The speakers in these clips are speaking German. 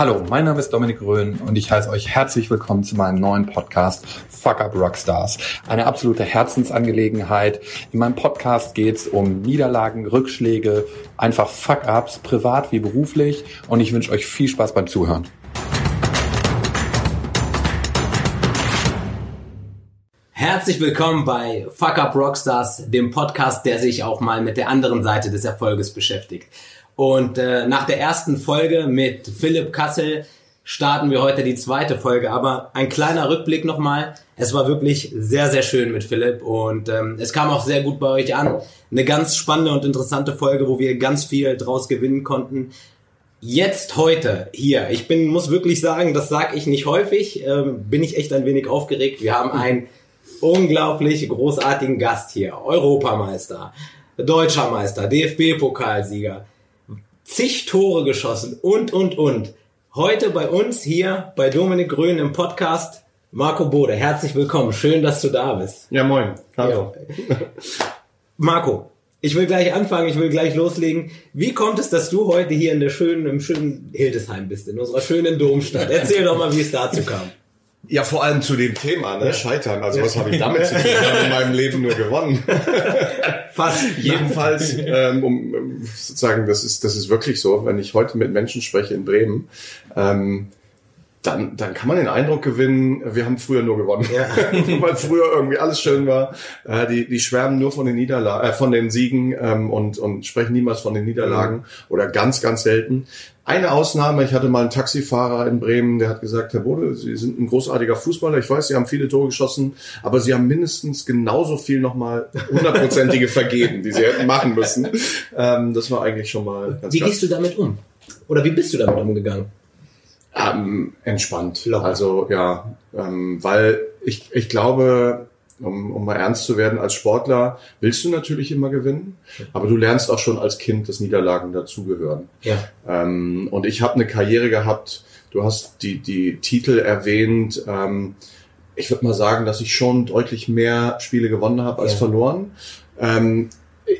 Hallo, mein Name ist Dominik Röhn und ich heiße euch herzlich willkommen zu meinem neuen Podcast Fuck Up Rockstars. Eine absolute Herzensangelegenheit. In meinem Podcast geht es um Niederlagen, Rückschläge, einfach Fuck-Ups, privat wie beruflich und ich wünsche euch viel Spaß beim Zuhören. Herzlich willkommen bei Fuck Up Rockstars, dem Podcast, der sich auch mal mit der anderen Seite des Erfolges beschäftigt. Und äh, nach der ersten Folge mit Philipp Kassel starten wir heute die zweite Folge. Aber ein kleiner Rückblick nochmal. Es war wirklich sehr, sehr schön mit Philipp und ähm, es kam auch sehr gut bei euch an. Eine ganz spannende und interessante Folge, wo wir ganz viel draus gewinnen konnten. Jetzt heute hier, ich bin muss wirklich sagen, das sage ich nicht häufig, ähm, bin ich echt ein wenig aufgeregt. Wir haben einen unglaublich großartigen Gast hier, Europameister, Deutscher Meister, DFB-Pokalsieger, zig Tore geschossen und, und, und. Heute bei uns hier bei Dominik Grün im Podcast Marco Bode. Herzlich willkommen. Schön, dass du da bist. Ja, moin. Hallo. Ja. Marco, ich will gleich anfangen, ich will gleich loslegen. Wie kommt es, dass du heute hier in der schönen, im schönen Hildesheim bist, in unserer schönen Domstadt? Erzähl doch mal, wie es dazu kam. Ja, vor allem zu dem Thema, ne? Scheitern. Also was habe ich damit zu tun? Ich habe in meinem Leben nur gewonnen. Fast. Jedenfalls, ähm, um sozusagen, das ist, das ist wirklich so, wenn ich heute mit Menschen spreche in Bremen, ähm, dann, dann kann man den Eindruck gewinnen, wir haben früher nur gewonnen. Ja. Weil früher irgendwie alles schön war. Äh, die, die schwärmen nur von den Niederlagen, äh, von den Siegen ähm, und, und sprechen niemals von den Niederlagen mhm. oder ganz, ganz selten. Eine Ausnahme, ich hatte mal einen Taxifahrer in Bremen, der hat gesagt, Herr Bode, Sie sind ein großartiger Fußballer, ich weiß, Sie haben viele Tore geschossen, aber Sie haben mindestens genauso viel nochmal hundertprozentige vergeben, die Sie hätten machen müssen. Ähm, das war eigentlich schon mal ganz Wie gehst du damit um? Oder wie bist du damit umgegangen? Ähm, entspannt. Locker. Also ja, ähm, weil ich, ich glaube, um, um mal ernst zu werden, als Sportler willst du natürlich immer gewinnen, aber du lernst auch schon als Kind, dass Niederlagen dazugehören. Ja. Ähm, und ich habe eine Karriere gehabt, du hast die, die Titel erwähnt. Ähm, ich würde mal sagen, dass ich schon deutlich mehr Spiele gewonnen habe als ja. verloren. Ähm,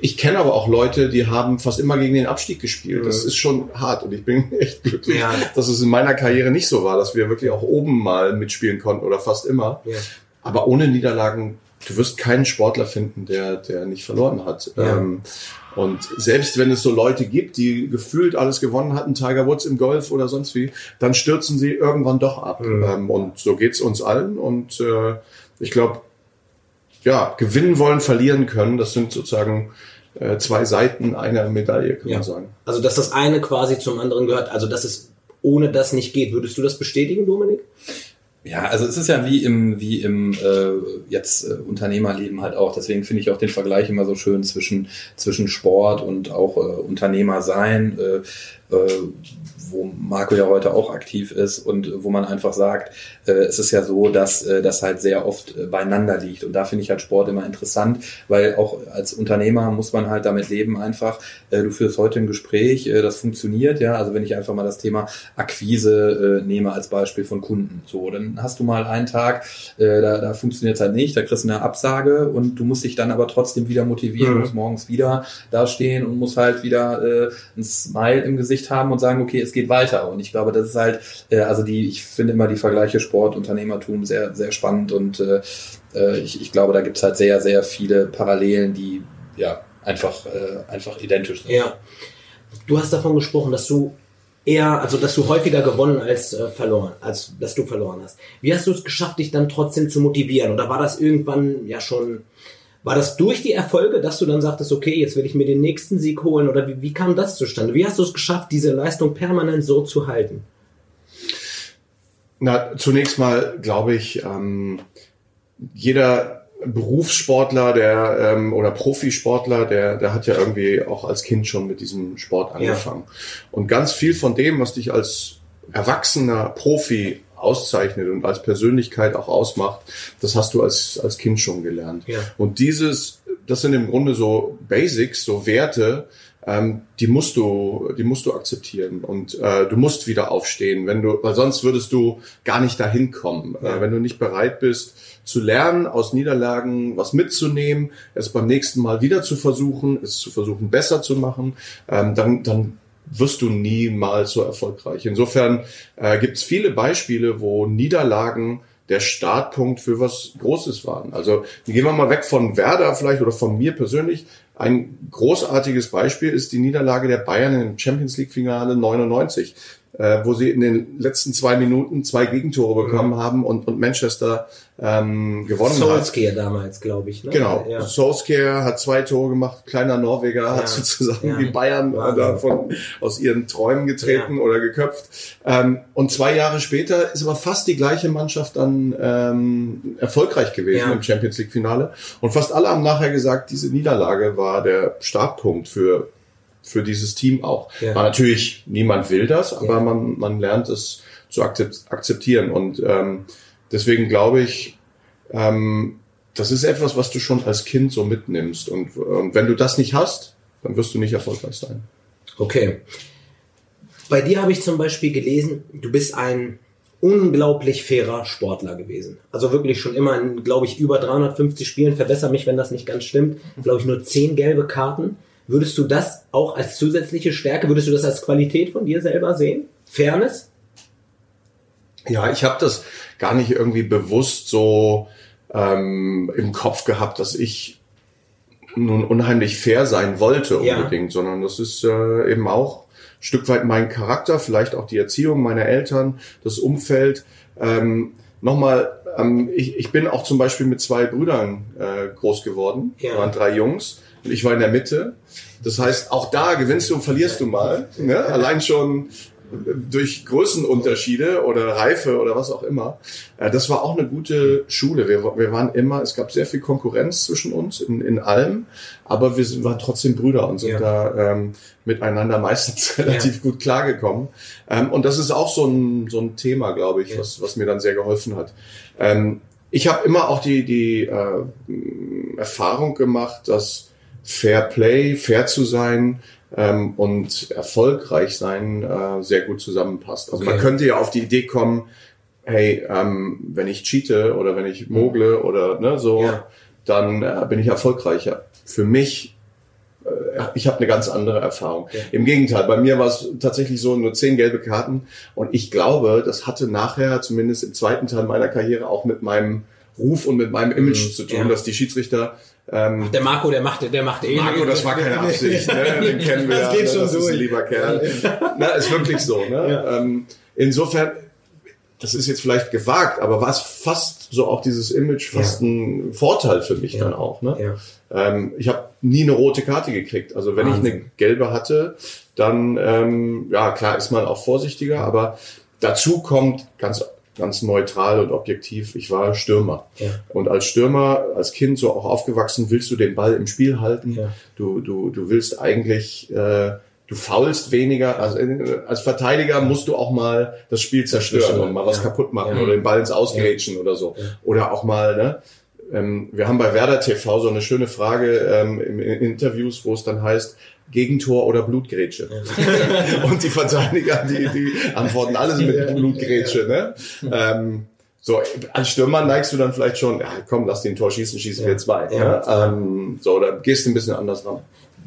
ich kenne aber auch Leute, die haben fast immer gegen den Abstieg gespielt. Das ist schon hart und ich bin echt glücklich, ja. dass es in meiner Karriere nicht so war, dass wir wirklich auch oben mal mitspielen konnten oder fast immer. Ja. Aber ohne Niederlagen, du wirst keinen Sportler finden, der, der nicht verloren hat. Ja. Ähm, und selbst wenn es so Leute gibt, die gefühlt alles gewonnen hatten, Tiger Woods im Golf oder sonst wie, dann stürzen sie irgendwann doch ab. Mhm. Ähm, und so geht's uns allen. Und äh, ich glaube, ja, gewinnen wollen, verlieren können, das sind sozusagen äh, zwei Seiten einer Medaille, kann ja. man sagen. Also, dass das eine quasi zum anderen gehört, also dass es ohne das nicht geht. Würdest du das bestätigen, Dominik? Ja, also es ist ja wie im, wie im äh, jetzt äh, Unternehmerleben halt auch. Deswegen finde ich auch den Vergleich immer so schön zwischen, zwischen Sport und auch äh, Unternehmer sein. Äh, äh, wo Marco ja heute auch aktiv ist und wo man einfach sagt, äh, es ist ja so, dass äh, das halt sehr oft äh, beieinander liegt. Und da finde ich halt Sport immer interessant, weil auch als Unternehmer muss man halt damit leben einfach, äh, du führst heute ein Gespräch, äh, das funktioniert, ja, also wenn ich einfach mal das Thema Akquise äh, nehme als Beispiel von Kunden, so, dann hast du mal einen Tag, äh, da, da funktioniert es halt nicht, da kriegst du eine Absage und du musst dich dann aber trotzdem wieder motivieren, mhm. musst morgens wieder dastehen und musst halt wieder äh, ein Smile im Gesicht haben und sagen, okay, es geht geht weiter. Und ich glaube, das ist halt, äh, also die, ich finde immer die Vergleiche Sport, Unternehmertum sehr, sehr spannend und äh, äh ich, ich glaube, da gibt es halt sehr, sehr viele Parallelen, die ja einfach, äh, einfach identisch sind. Ja. Du hast davon gesprochen, dass du eher, also dass du häufiger gewonnen als äh, verloren, als dass du verloren hast. Wie hast du es geschafft, dich dann trotzdem zu motivieren? Oder war das irgendwann ja schon war das durch die Erfolge, dass du dann sagtest, okay, jetzt will ich mir den nächsten Sieg holen? Oder wie, wie kam das zustande? Wie hast du es geschafft, diese Leistung permanent so zu halten? Na, zunächst mal glaube ich, ähm, jeder Berufssportler, der ähm, oder Profisportler, der, der hat ja irgendwie auch als Kind schon mit diesem Sport angefangen. Ja. Und ganz viel von dem, was dich als erwachsener Profi auszeichnet und als Persönlichkeit auch ausmacht, das hast du als, als Kind schon gelernt. Ja. Und dieses, das sind im Grunde so Basics, so Werte, ähm, die musst du, die musst du akzeptieren und äh, du musst wieder aufstehen, wenn du, weil sonst würdest du gar nicht dahin kommen, ja. äh, wenn du nicht bereit bist zu lernen, aus Niederlagen was mitzunehmen, es beim nächsten Mal wieder zu versuchen, es zu versuchen besser zu machen, ähm, dann, dann wirst du niemals so erfolgreich. Insofern äh, gibt es viele Beispiele, wo Niederlagen der Startpunkt für was Großes waren. Also gehen wir mal weg von Werder vielleicht oder von mir persönlich. Ein großartiges Beispiel ist die Niederlage der Bayern im Champions League Finale 99 äh, wo sie in den letzten zwei Minuten zwei Gegentore bekommen mhm. haben und, und Manchester ähm, gewonnen Solskjaer hat. damals, glaube ich. Ne? Genau. Ja. Solskjaer hat zwei Tore gemacht, kleiner Norweger, ja. hat sozusagen ja. die Bayern davon aus ihren Träumen getreten ja. oder geköpft. Ähm, und zwei Jahre später ist aber fast die gleiche Mannschaft dann ähm, erfolgreich gewesen im Champions League Finale. Und fast alle haben nachher gesagt, diese Niederlage war der Startpunkt für für dieses Team auch. Ja. Aber natürlich, niemand will das, aber ja. man, man lernt es zu akzeptieren. Und ähm, deswegen glaube ich, ähm, das ist etwas, was du schon als Kind so mitnimmst. Und, und wenn du das nicht hast, dann wirst du nicht erfolgreich sein. Okay. Bei dir habe ich zum Beispiel gelesen, du bist ein unglaublich fairer Sportler gewesen. Also wirklich schon immer in, glaube ich, über 350 Spielen, verbessere mich, wenn das nicht ganz stimmt, glaube ich, nur 10 gelbe Karten. Würdest du das auch als zusätzliche Stärke, würdest du das als Qualität von dir selber sehen? Fairness? Ja, ich habe das gar nicht irgendwie bewusst so ähm, im Kopf gehabt, dass ich nun unheimlich fair sein wollte unbedingt, ja. sondern das ist äh, eben auch ein Stück weit mein Charakter, vielleicht auch die Erziehung meiner Eltern, das Umfeld. Ähm, Nochmal, ähm, ich, ich bin auch zum Beispiel mit zwei Brüdern äh, groß geworden, ja. waren drei Jungs und ich war in der Mitte. Das heißt, auch da gewinnst du und verlierst du mal. Ne? Allein schon durch Größenunterschiede oder Reife oder was auch immer. Äh, das war auch eine gute Schule. Wir, wir waren immer, es gab sehr viel Konkurrenz zwischen uns in, in allem, aber wir sind, waren trotzdem Brüder und sind ja. da ähm, miteinander meistens relativ ja. gut klargekommen. Ähm, und das ist auch so ein, so ein Thema, glaube ich, ja. was, was mir dann sehr geholfen hat. Ähm, ich habe immer auch die, die äh, Erfahrung gemacht, dass Fair Play, fair zu sein ähm, und erfolgreich sein äh, sehr gut zusammenpasst. Also okay. man könnte ja auf die Idee kommen, hey, ähm, wenn ich cheate oder wenn ich mogle oder ne, so, ja. dann äh, bin ich erfolgreicher. Für mich äh, ich habe eine ganz andere Erfahrung. Okay. Im Gegenteil, bei mir war es tatsächlich so nur zehn gelbe Karten und ich glaube, das hatte nachher zumindest im zweiten Teil meiner Karriere auch mit meinem Ruf und mit meinem Image mhm, zu tun, ja. dass die Schiedsrichter ähm, Ach, der Marco, der macht, der macht eh. Marco, das war keine Absicht, ne? Den kennen wir. Das geht ne? schon das so. ist ein lieber Kerl. Na, ist wirklich so, ne? Ja. Ähm, insofern, das ist jetzt vielleicht gewagt, aber war es fast so auch dieses Image fast ja. ein Vorteil für mich ja. dann auch, ne? Ja. Ähm, ich habe nie eine rote Karte gekriegt. Also wenn Wahnsinn. ich eine gelbe hatte, dann ähm, ja klar ist man auch vorsichtiger, aber dazu kommt ganz ganz neutral und objektiv, ich war Stürmer. Ja. Und als Stürmer, als Kind so auch aufgewachsen, willst du den Ball im Spiel halten. Ja. Du, du, du willst eigentlich, äh, du faulst weniger. Also äh, als Verteidiger musst du auch mal das Spiel zerstören und mal was ja. kaputt machen oder den Ball ins Ausgrätschen oder so. Oder auch mal, ne? Ähm, wir haben bei Werder TV so eine schöne Frage ähm, in Interviews, wo es dann heißt, Gegentor oder Blutgrätsche. Ja. und die Verteidiger, die, die antworten alles mit Blutgrätsche. Ne? Ähm, so, als Stürmer neigst du dann vielleicht schon, ja komm, lass den Tor schießen, schießen wir zwei. Ja? Ähm, so, da gehst du ein bisschen anders ran.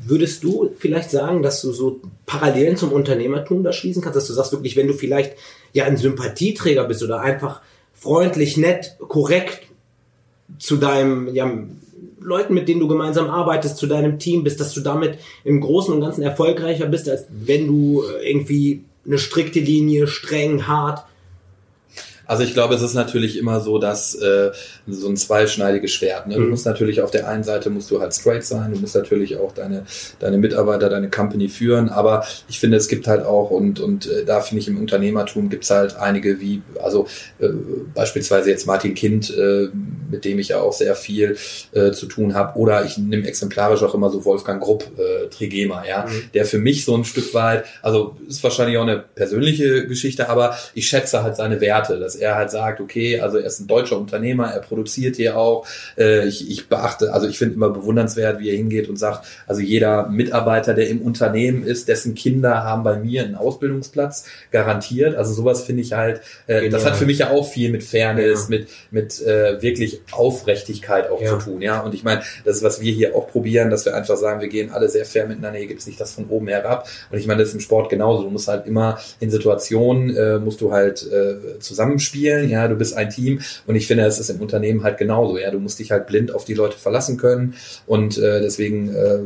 Würdest du vielleicht sagen, dass du so Parallelen zum Unternehmertum da schließen kannst, dass du sagst wirklich, wenn du vielleicht ja ein Sympathieträger bist oder einfach freundlich, nett, korrekt zu deinem ja, Leuten, mit denen du gemeinsam arbeitest, zu deinem Team bist, dass du damit im Großen und Ganzen erfolgreicher bist, als wenn du äh, irgendwie eine strikte Linie, streng, hart also ich glaube, es ist natürlich immer so, dass äh, so ein zweischneidiges Schwert. Ne? Du mhm. musst natürlich auf der einen Seite musst du halt straight sein, du musst natürlich auch deine deine Mitarbeiter, deine Company führen. Aber ich finde, es gibt halt auch und und äh, da finde ich im Unternehmertum gibt's halt einige wie also äh, beispielsweise jetzt Martin Kind, äh, mit dem ich ja auch sehr viel äh, zu tun habe. Oder ich nehme exemplarisch auch immer so Wolfgang Grupp, äh, Trigema, ja, mhm. der für mich so ein Stück weit, also ist wahrscheinlich auch eine persönliche Geschichte, aber ich schätze halt seine Werte, dass er halt sagt, okay, also er ist ein deutscher Unternehmer, er produziert hier auch. Äh, ich, ich beachte, also ich finde immer bewundernswert, wie er hingeht und sagt, also jeder Mitarbeiter, der im Unternehmen ist, dessen Kinder haben bei mir einen Ausbildungsplatz garantiert. Also sowas finde ich halt, äh, das hat für mich ja auch viel mit Fairness, ja. mit, mit äh, wirklich Aufrichtigkeit auch ja. zu tun. Ja, und ich meine, das ist, was wir hier auch probieren, dass wir einfach sagen, wir gehen alle sehr fair miteinander, hier gibt es nicht das von oben herab. Und ich meine, das ist im Sport genauso. Du musst halt immer in Situationen, äh, musst du halt äh, zusammenspielen, ja, du bist ein Team. Und ich finde, es ist im Unternehmen halt genauso, ja, du musst dich halt blind auf die Leute verlassen können. Und äh, deswegen äh,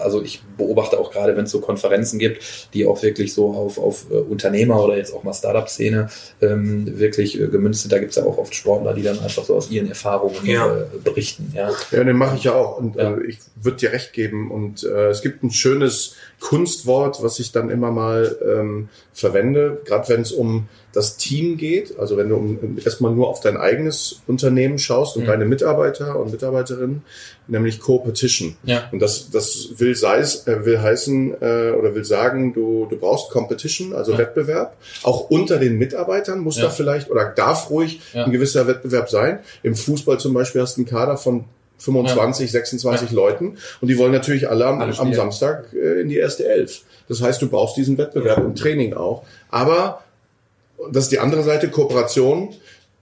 also ich beobachte auch gerade, wenn es so Konferenzen gibt, die auch wirklich so auf, auf äh, Unternehmer oder jetzt auch mal Startup-Szene ähm, wirklich äh, gemünzt sind. Da gibt es ja auch oft Sportler, die dann einfach so aus ihren Erfahrungen ja. äh, berichten. Ja, ja den mache ich ja auch. Und ja. Äh, ich würde dir recht geben. Und äh, es gibt ein schönes Kunstwort, was ich dann immer mal ähm, verwende, gerade wenn es um das Team geht, also wenn du um, erstmal nur auf dein eigenes Unternehmen schaust und mhm. deine Mitarbeiter und Mitarbeiterinnen, nämlich Co-Petition. Ja. Und das, das will, sei, äh, will heißen äh, oder will sagen, du, du brauchst Competition, also ja. Wettbewerb. Auch unter den Mitarbeitern muss ja. da vielleicht oder darf ruhig ja. ein gewisser Wettbewerb sein. Im Fußball zum Beispiel hast du einen Kader von 25, ja. 26 ja. Leuten und die wollen natürlich alle am, am Samstag äh, in die erste Elf. Das heißt, du brauchst diesen Wettbewerb im Training auch. Aber das ist die andere Seite, Kooperation.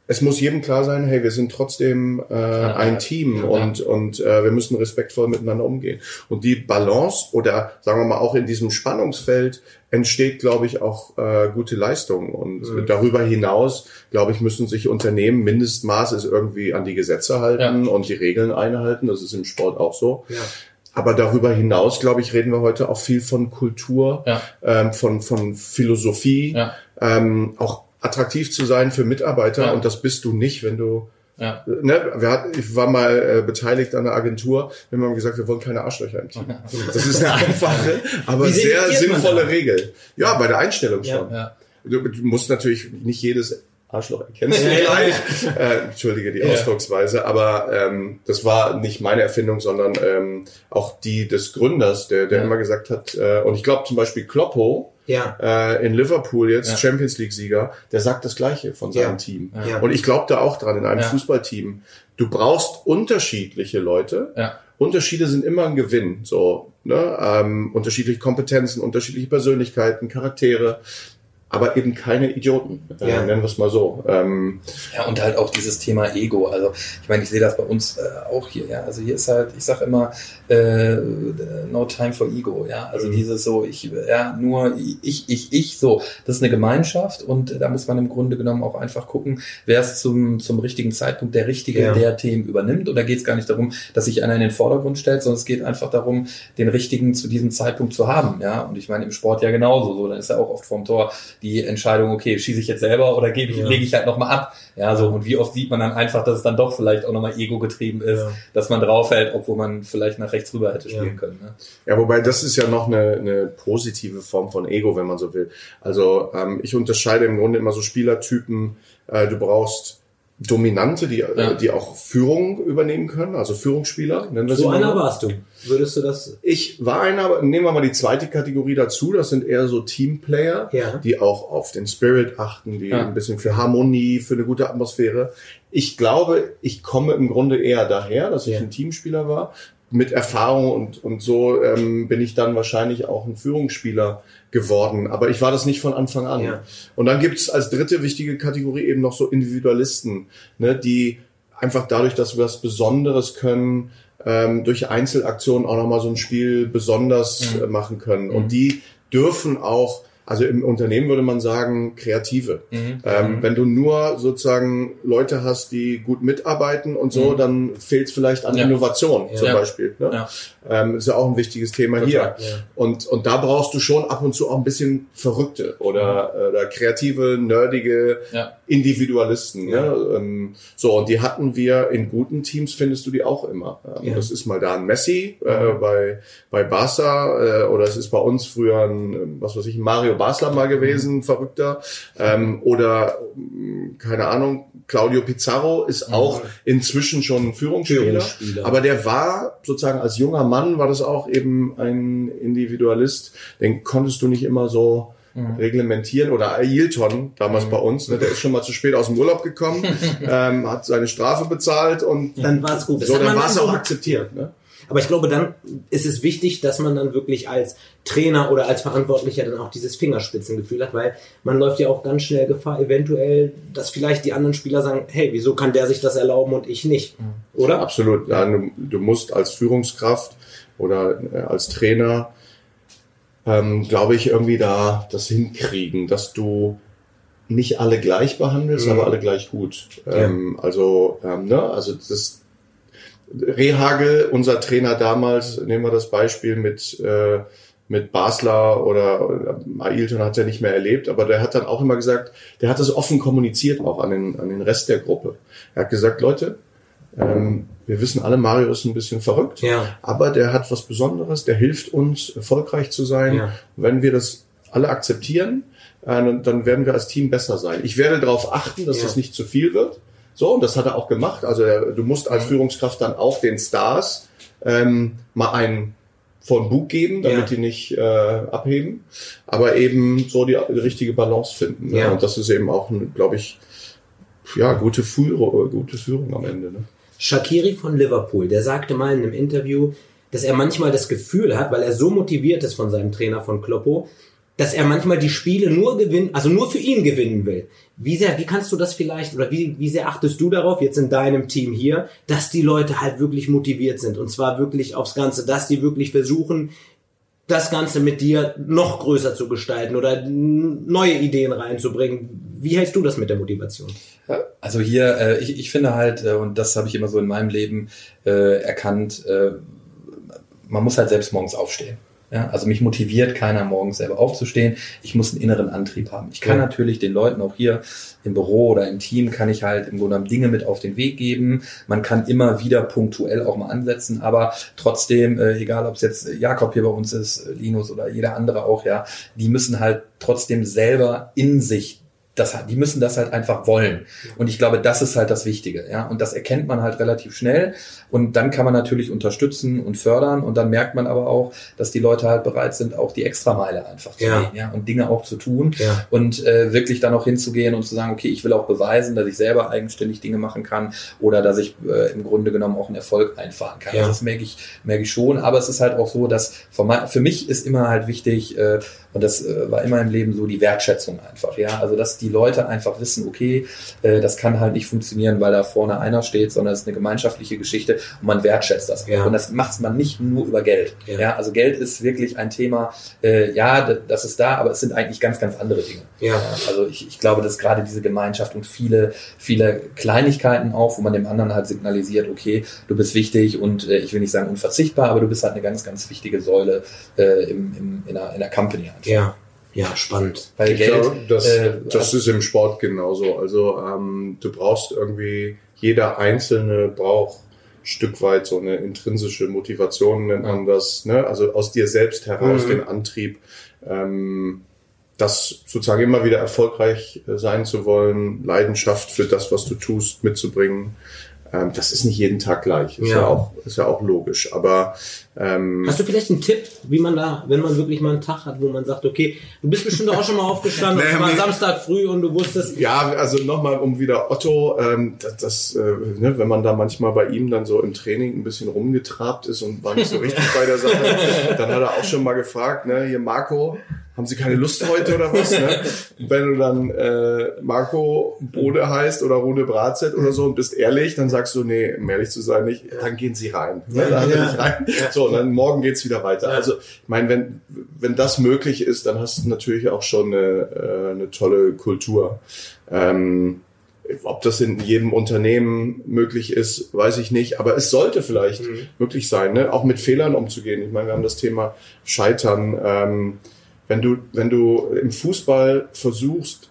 Es muss jedem klar sein, hey, wir sind trotzdem äh, ein Team und, und äh, wir müssen respektvoll miteinander umgehen. Und die Balance oder sagen wir mal auch in diesem Spannungsfeld entsteht, glaube ich, auch äh, gute Leistung. Und mhm. darüber hinaus, glaube ich, müssen sich Unternehmen Mindestmaßes irgendwie an die Gesetze halten ja. und die Regeln einhalten. Das ist im Sport auch so. Ja. Aber darüber hinaus, glaube ich, reden wir heute auch viel von Kultur, ja. ähm, von, von Philosophie, ähm, auch attraktiv zu sein für Mitarbeiter. Ja. Und das bist du nicht, wenn du ja. Ne, wir hat, ich war mal äh, beteiligt an einer Agentur, wir haben gesagt, wir wollen keine Arschlöcher im Team. Das ist eine einfache, aber sehr sinnvolle Regel. Ja, bei der Einstellung schon. Ja, ja. Du, du musst natürlich nicht jedes Arschloch erkennst du gleich. äh, Entschuldige die Ausdrucksweise, aber ähm, das war nicht meine Erfindung, sondern ähm, auch die des Gründers, der, der ja. immer gesagt hat, äh, und ich glaube zum Beispiel Kloppo ja. äh, in Liverpool jetzt, ja. Champions League-Sieger, der sagt das Gleiche von seinem ja. Team. Ja. Und ich glaube da auch dran, in einem Fußballteam. Du brauchst unterschiedliche Leute. Ja. Unterschiede sind immer ein Gewinn. So, ne? ähm, unterschiedliche Kompetenzen, unterschiedliche Persönlichkeiten, Charaktere aber eben keine Idioten, äh, ja. nennen wir es mal so. Ähm, ja, und halt auch dieses Thema Ego. Also ich meine, ich sehe das bei uns äh, auch hier. Ja, also hier ist halt, ich sage immer, äh, no time for ego. Ja, also mhm. dieses so, ich, ja, nur ich, ich, ich. So, das ist eine Gemeinschaft und da muss man im Grunde genommen auch einfach gucken, wer es zum zum richtigen Zeitpunkt der richtige ja. der Themen übernimmt. Und da geht es gar nicht darum, dass sich einer in den Vordergrund stellt, sondern es geht einfach darum, den richtigen zu diesem Zeitpunkt zu haben. Ja, und ich meine im Sport ja genauso. So, dann ist er auch oft vorm Tor die Entscheidung, okay, schieße ich jetzt selber oder gebe ich, ja. lege ich halt nochmal ab. Ja, so, und wie oft sieht man dann einfach, dass es dann doch vielleicht auch nochmal Ego getrieben ist, ja. dass man draufhält, obwohl man vielleicht nach rechts rüber hätte spielen ja. können. Ne? Ja, wobei das ist ja noch eine, eine positive Form von Ego, wenn man so will. Also ähm, ich unterscheide im Grunde immer so Spielertypen, äh, du brauchst Dominante, die, ja. die auch Führung übernehmen können, also Führungsspieler. Nennen wir so einer warst du. Würdest du das? Ich war einer, nehmen wir mal die zweite Kategorie dazu, das sind eher so Teamplayer, ja. die auch auf den Spirit achten, die ja. ein bisschen für Harmonie, für eine gute Atmosphäre. Ich glaube, ich komme im Grunde eher daher, dass ich ein Teamspieler war. Mit Erfahrung und, und so ähm, bin ich dann wahrscheinlich auch ein Führungsspieler geworden. Aber ich war das nicht von Anfang an. Ja. Und dann gibt's als dritte wichtige Kategorie eben noch so Individualisten, ne, die einfach dadurch, dass wir was Besonderes können, ähm, durch Einzelaktionen auch nochmal so ein Spiel besonders mhm. machen können. Und mhm. die dürfen auch also im Unternehmen würde man sagen, Kreative. Mhm. Ähm, mhm. wenn du nur sozusagen Leute hast, die gut mitarbeiten und so, mhm. dann fehlt es vielleicht an ja. Innovation ja. zum Beispiel. Ne? Ja. Ähm, ist ja auch ein wichtiges Thema Total, hier. Und, und da brauchst du schon ab und zu auch ein bisschen Verrückte oder, mhm. oder kreative, nerdige Individualisten. Ne? Ähm, so, und die hatten wir in guten Teams, findest du die auch immer. Ähm, das ist mal da ein Messi äh, bei, bei Barca äh, oder es ist bei uns früher ein, was weiß ich, Mario Basler mal gewesen, mhm. Verrückter. Ähm, oder, keine Ahnung, Claudio Pizarro ist mhm. auch inzwischen schon Führungsspieler, Führungsspieler. Aber der war sozusagen als junger Mann, war das auch eben ein Individualist. Den konntest du nicht immer so mhm. reglementieren oder Ailton damals mhm. bei uns, ne, der ist schon mal zu spät aus dem Urlaub gekommen, ähm, hat seine Strafe bezahlt und dann war es gut. so, dann war es auch akzeptiert. Ne? Aber ich glaube, dann ist es wichtig, dass man dann wirklich als Trainer oder als Verantwortlicher dann auch dieses Fingerspitzengefühl hat, weil man läuft ja auch ganz schnell Gefahr, eventuell, dass vielleicht die anderen Spieler sagen, hey, wieso kann der sich das erlauben und ich nicht? Oder? Absolut. Ja, du, du musst als Führungskraft oder äh, als Trainer, ähm, glaube ich, irgendwie da das hinkriegen, dass du nicht alle gleich behandelst, mhm. aber alle gleich gut. Ähm, ja. Also, ähm, ne, also das Rehagel, unser Trainer damals, nehmen wir das Beispiel mit, äh, mit Basler oder Ailton hat er nicht mehr erlebt, aber der hat dann auch immer gesagt, der hat das offen kommuniziert auch an den, an den Rest der Gruppe. Er hat gesagt, Leute, ähm, wir wissen alle, Mario ist ein bisschen verrückt, ja. aber der hat was Besonderes, der hilft uns, erfolgreich zu sein. Ja. Wenn wir das alle akzeptieren, äh, dann werden wir als Team besser sein. Ich werde darauf achten, dass ja. das nicht zu viel wird. So, und das hat er auch gemacht. Also du musst als Führungskraft dann auch den Stars ähm, mal einen von Bug geben, damit ja. die nicht äh, abheben, aber eben so die, die richtige Balance finden. Ne? Ja. Und das ist eben auch, glaube ich, ja, gute Führung, gute Führung am Ende. Ne? Shakiri von Liverpool, der sagte mal in einem Interview, dass er manchmal das Gefühl hat, weil er so motiviert ist von seinem Trainer von Kloppo, dass er manchmal die Spiele nur gewinnen, also nur für ihn gewinnen will. Wie sehr, wie kannst du das vielleicht oder wie, wie sehr achtest du darauf jetzt in deinem Team hier, dass die Leute halt wirklich motiviert sind und zwar wirklich aufs Ganze, dass die wirklich versuchen, das Ganze mit dir noch größer zu gestalten oder neue Ideen reinzubringen. Wie hältst du das mit der Motivation? Also hier, äh, ich, ich finde halt, äh, und das habe ich immer so in meinem Leben äh, erkannt, äh, man muss halt selbst morgens aufstehen. Ja, also mich motiviert keiner morgens selber aufzustehen. Ich muss einen inneren Antrieb haben. Ich kann ja. natürlich den Leuten auch hier im Büro oder im Team kann ich halt im Grunde genommen Dinge mit auf den Weg geben. Man kann immer wieder punktuell auch mal ansetzen, aber trotzdem, äh, egal ob es jetzt Jakob hier bei uns ist, Linus oder jeder andere auch, ja, die müssen halt trotzdem selber in sich das, die müssen das halt einfach wollen. Und ich glaube, das ist halt das Wichtige. Ja? Und das erkennt man halt relativ schnell. Und dann kann man natürlich unterstützen und fördern. Und dann merkt man aber auch, dass die Leute halt bereit sind, auch die Extrameile einfach zu ja. gehen ja? und Dinge auch zu tun. Ja. Und äh, wirklich dann auch hinzugehen und zu sagen, okay, ich will auch beweisen, dass ich selber eigenständig Dinge machen kann oder dass ich äh, im Grunde genommen auch einen Erfolg einfahren kann. Ja. Das merke ich, merke ich schon. Aber es ist halt auch so, dass für mich ist immer halt wichtig, äh, und das äh, war immer im Leben so die Wertschätzung einfach. Ja, also dass die Leute einfach wissen, okay, äh, das kann halt nicht funktionieren, weil da vorne einer steht, sondern es ist eine gemeinschaftliche Geschichte und man wertschätzt das. Ja. Und das macht man nicht nur über Geld. Ja. ja. also Geld ist wirklich ein Thema. Äh, ja, das ist da, aber es sind eigentlich ganz, ganz andere Dinge. Ja. ja also ich, ich glaube, dass gerade diese Gemeinschaft und viele, viele Kleinigkeiten auch, wo man dem anderen halt signalisiert, okay, du bist wichtig und äh, ich will nicht sagen unverzichtbar, aber du bist halt eine ganz, ganz wichtige Säule äh, im, im, in, einer, in einer Company. Einfach. Ja, ja, spannend. Weil ich Geld, glaube, das, äh, das ist im Sport genauso. Also ähm, du brauchst irgendwie, jeder Einzelne braucht Stück weit so eine intrinsische Motivation, nennt man das, ne? also aus dir selbst heraus mhm. den Antrieb, ähm, das sozusagen immer wieder erfolgreich äh, sein zu wollen, Leidenschaft für das, was du tust, mitzubringen. Ähm, das ist nicht jeden Tag gleich, ist ja, ja auch, ist ja auch logisch. Aber ähm, hast du vielleicht einen Tipp, wie man da, wenn man wirklich mal einen Tag hat, wo man sagt, okay, du bist bestimmt auch schon mal aufgestanden, es war Samstag früh und du wusstest. Ja, also nochmal um wieder Otto, ähm, das, das äh, ne, wenn man da manchmal bei ihm dann so im Training ein bisschen rumgetrabt ist und war nicht so richtig bei der Sache, dann hat er auch schon mal gefragt, ne, hier Marco, haben Sie keine Lust heute oder was? Ne? Wenn du dann äh, Marco Bode heißt oder Rode Bratzett oder so und bist ehrlich, dann sagst du, nee, um ehrlich zu sein, nicht, dann gehen Sie rein. Ne? Dann ja. rein. So, und dann morgen geht's wieder weiter. Also, ich meine, wenn, wenn das möglich ist, dann hast du natürlich auch schon eine, äh, eine tolle Kultur. Ähm, ob das in jedem Unternehmen möglich ist, weiß ich nicht. Aber es sollte vielleicht mhm. möglich sein, ne? auch mit Fehlern umzugehen. Ich meine, wir haben das Thema Scheitern. Ähm, wenn du, wenn du im Fußball versuchst,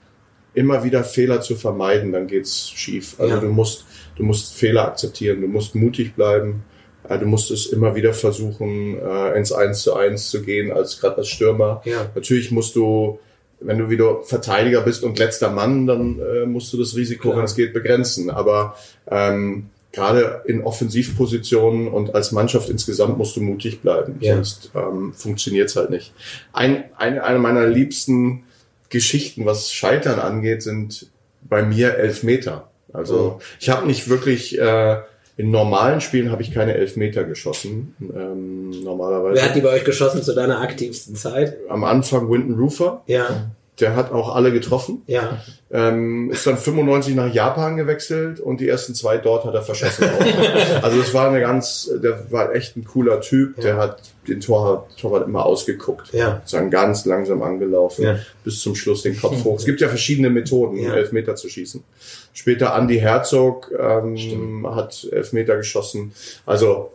immer wieder Fehler zu vermeiden, dann geht's schief. Also ja. du musst, du musst Fehler akzeptieren, du musst mutig bleiben, äh, du musst es immer wieder versuchen, äh, ins Eins zu eins zu gehen, als gerade als Stürmer. Ja. Natürlich musst du, wenn du wieder Verteidiger bist und letzter Mann, dann äh, musst du das Risiko, wenn es geht, begrenzen. Aber ähm, gerade in Offensivpositionen und als Mannschaft insgesamt musst du mutig bleiben, ja. sonst ähm, funktioniert's halt nicht. Ein, ein, eine meiner liebsten Geschichten, was Scheitern angeht, sind bei mir Elfmeter. Also ich habe nicht wirklich äh, in normalen Spielen habe ich keine Elfmeter geschossen. Ähm, normalerweise. Wer hat die bei euch geschossen zu deiner aktivsten Zeit? Am Anfang Winton Roofer. Ja, Der hat auch alle getroffen. ja. Ähm, ist dann 95 nach Japan gewechselt und die ersten zwei dort hat er verschossen. also es war eine ganz, der war echt ein cooler Typ. Der hat den Torwart, Torwart immer ausgeguckt. Ja. Ist dann ganz langsam angelaufen, Ja. bis zum Schluss den Kopf hoch. Es gibt ja verschiedene Methoden, Ja. Elfmeter zu schießen. Später Andy Herzog ähm, hat Elfmeter geschossen. Also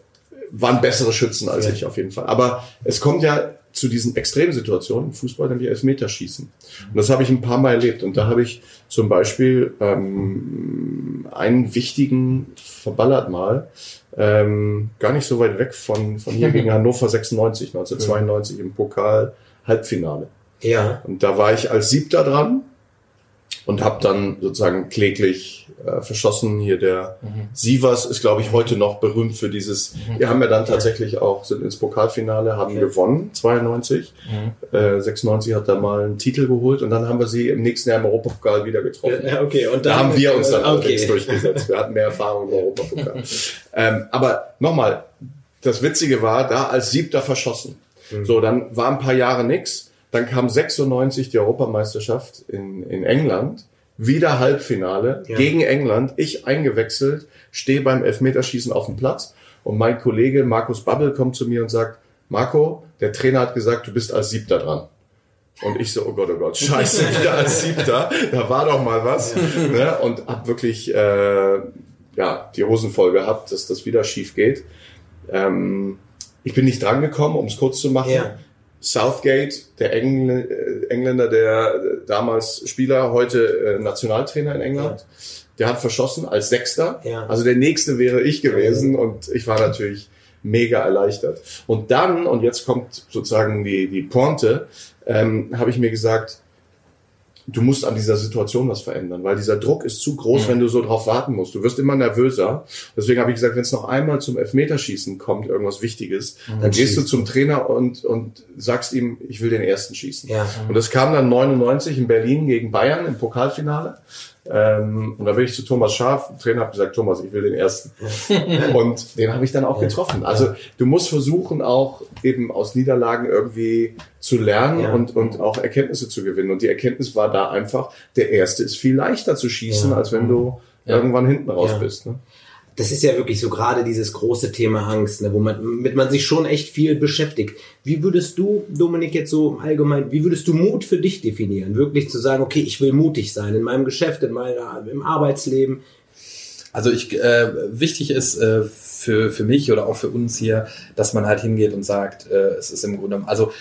waren bessere Schützen als Ja. ich auf jeden Fall. Aber es kommt ja zu diesen Extremsituationen im Fußball, nämlich Elfmeterschießen. Und das habe ich ein paar Mal erlebt. Und da habe ich zum Beispiel ähm, einen wichtigen verballert mal, ähm, gar nicht so weit weg von, von hier gegen Hannover 96, 1992 im Pokal Halbfinale. Ja. Und da war ich als Siebter dran und habe dann sozusagen kläglich äh, verschossen. Hier der Sievers ist, glaube ich, heute noch berühmt für dieses. Wir haben ja dann tatsächlich auch sind ins Pokalfinale, haben Ja. gewonnen 92. Äh, 96 hat da mal einen Titel geholt und dann haben wir sie im nächsten Jahr im Europapokal wieder getroffen. Ja, okay, und Da haben wir uns dann okay. durchgesetzt. Wir hatten mehr Erfahrung im Europapokal. ähm, aber nochmal, das Witzige war, da als Siebter verschossen. Mhm. So, dann war ein paar Jahre nix. Dann kam 96 die Europameisterschaft in, in England. Wieder Halbfinale Ja. gegen England. Ich eingewechselt, stehe beim Elfmeterschießen auf dem Platz und mein Kollege Markus Babbel kommt zu mir und sagt, Marco, der Trainer hat gesagt, du bist als Siebter dran. Und ich so, oh Gott, oh Gott, scheiße, wieder als Siebter. Da war doch mal was. Ne? Und hab wirklich äh, ja, die Hosen voll gehabt, dass das wieder schief geht. Ähm, ich bin nicht drangekommen, um es kurz zu machen. Ja. Southgate, der Engl äh, Engländer, der äh, damals Spieler, heute äh, Nationaltrainer in England, der hat verschossen als Sechster. Ja. Also der nächste wäre ich gewesen und ich war natürlich mega erleichtert. Und dann, und jetzt kommt sozusagen die, die Pointe, ähm, habe ich mir gesagt, du musst an dieser Situation was verändern, weil dieser Druck ist zu groß, wenn du so drauf warten musst. Du wirst immer nervöser. Deswegen habe ich gesagt, wenn es noch einmal zum Elfmeterschießen kommt, irgendwas Wichtiges, dann gehst du zum Trainer und, und sagst ihm, ich will den ersten schießen. Ja. Und das kam dann 99 in Berlin gegen Bayern im Pokalfinale. Ähm, und da bin ich zu Thomas Schaf, Trainer hat gesagt, Thomas, ich will den ersten. und den habe ich dann auch getroffen. Also du musst versuchen, auch eben aus Niederlagen irgendwie zu lernen Ja. und, und auch Erkenntnisse zu gewinnen. Und die Erkenntnis war da einfach, der erste ist viel leichter zu schießen, Ja. als wenn du Ja. irgendwann hinten raus bist. Ne? Das ist ja wirklich so gerade dieses große Thema Angst, ne, wo man, mit man sich schon echt viel beschäftigt. Wie würdest du, Dominik, jetzt so im Allgemeinen, wie würdest du Mut für dich definieren? Wirklich zu sagen, okay, ich will mutig sein in meinem Geschäft, in meiner, im Arbeitsleben. Also ich äh, wichtig ist äh, für für mich oder auch für uns hier, dass man halt hingeht und sagt, äh, es ist im Grunde also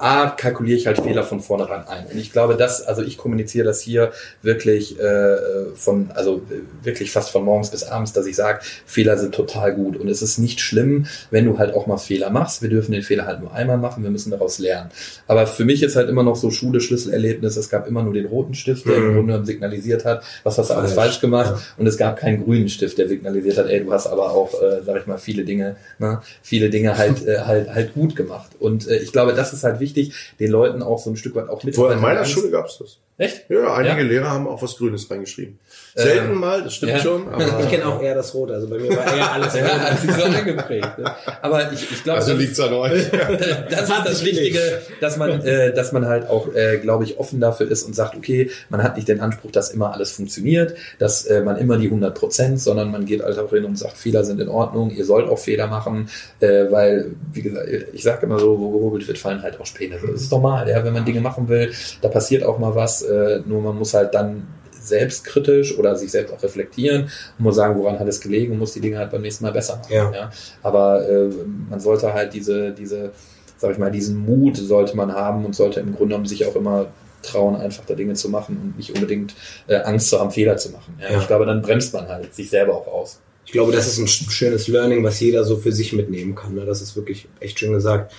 A, kalkuliere ich halt Fehler von vornherein ein. Und ich glaube, dass, also ich kommuniziere das hier wirklich äh, von, also wirklich fast von morgens bis abends, dass ich sage, Fehler sind total gut. Und es ist nicht schlimm, wenn du halt auch mal Fehler machst. Wir dürfen den Fehler halt nur einmal machen, wir müssen daraus lernen. Aber für mich ist halt immer noch so Schule, Schlüsselerlebnis. Es gab immer nur den roten Stift, der im Mhm. Grunde signalisiert hat, was hast du alles Falsch. gemacht. Und es gab keinen grünen Stift, der signalisiert hat, ey, du hast aber auch, äh, sag ich mal, viele Dinge, ne, viele Dinge halt, äh, halt, halt gut gemacht. Und äh, ich glaube, das ist halt wichtig, den Leuten auch so ein Stück weit auch mit. Vorher in meiner Schule gab's das. Echt? Ja, einige Ja? Lehrer haben auch was Grünes reingeschrieben. Selten Ähm, mal, das stimmt ja. schon. Aber Ich kenne auch eher das Rote, also bei mir war eher alles Ja, sich so eingeprägt. Ne? Aber ich, ich glaube, also das- liegt's an euch. das ist das Wichtige, dass man, äh, dass man halt auch, äh, glaube ich, offen dafür ist und sagt, okay, man hat nicht den Anspruch, dass immer alles funktioniert, dass äh, man immer die 100 Prozent, sondern man geht halt auch hin und sagt, Fehler sind in Ordnung, ihr sollt auch Fehler machen, äh, weil, wie gesagt, ich sage immer so, wo gehobelt wird, fallen halt auch Späne. Das ist normal, ja, wenn man Dinge machen will, da passiert auch mal was, äh, nur man muss halt dann selbstkritisch oder sich selbst auch reflektieren und muss sagen, woran hat es gelegen und muss die Dinge halt beim nächsten Mal besser machen. Ja. Aber äh, man sollte halt diese, diese, sag ich mal, diesen Mut sollte man haben und sollte im Grunde genommen sich auch immer trauen, einfach da Dinge zu machen und nicht unbedingt äh, Angst zu haben, Fehler zu machen. Ja, Ja. Ich glaube, dann bremst man halt sich selber auch aus. Ich glaube, das ist ein sch- schönes Learning, was jeder so für sich mitnehmen kann. Ne? Das ist wirklich echt schön gesagt.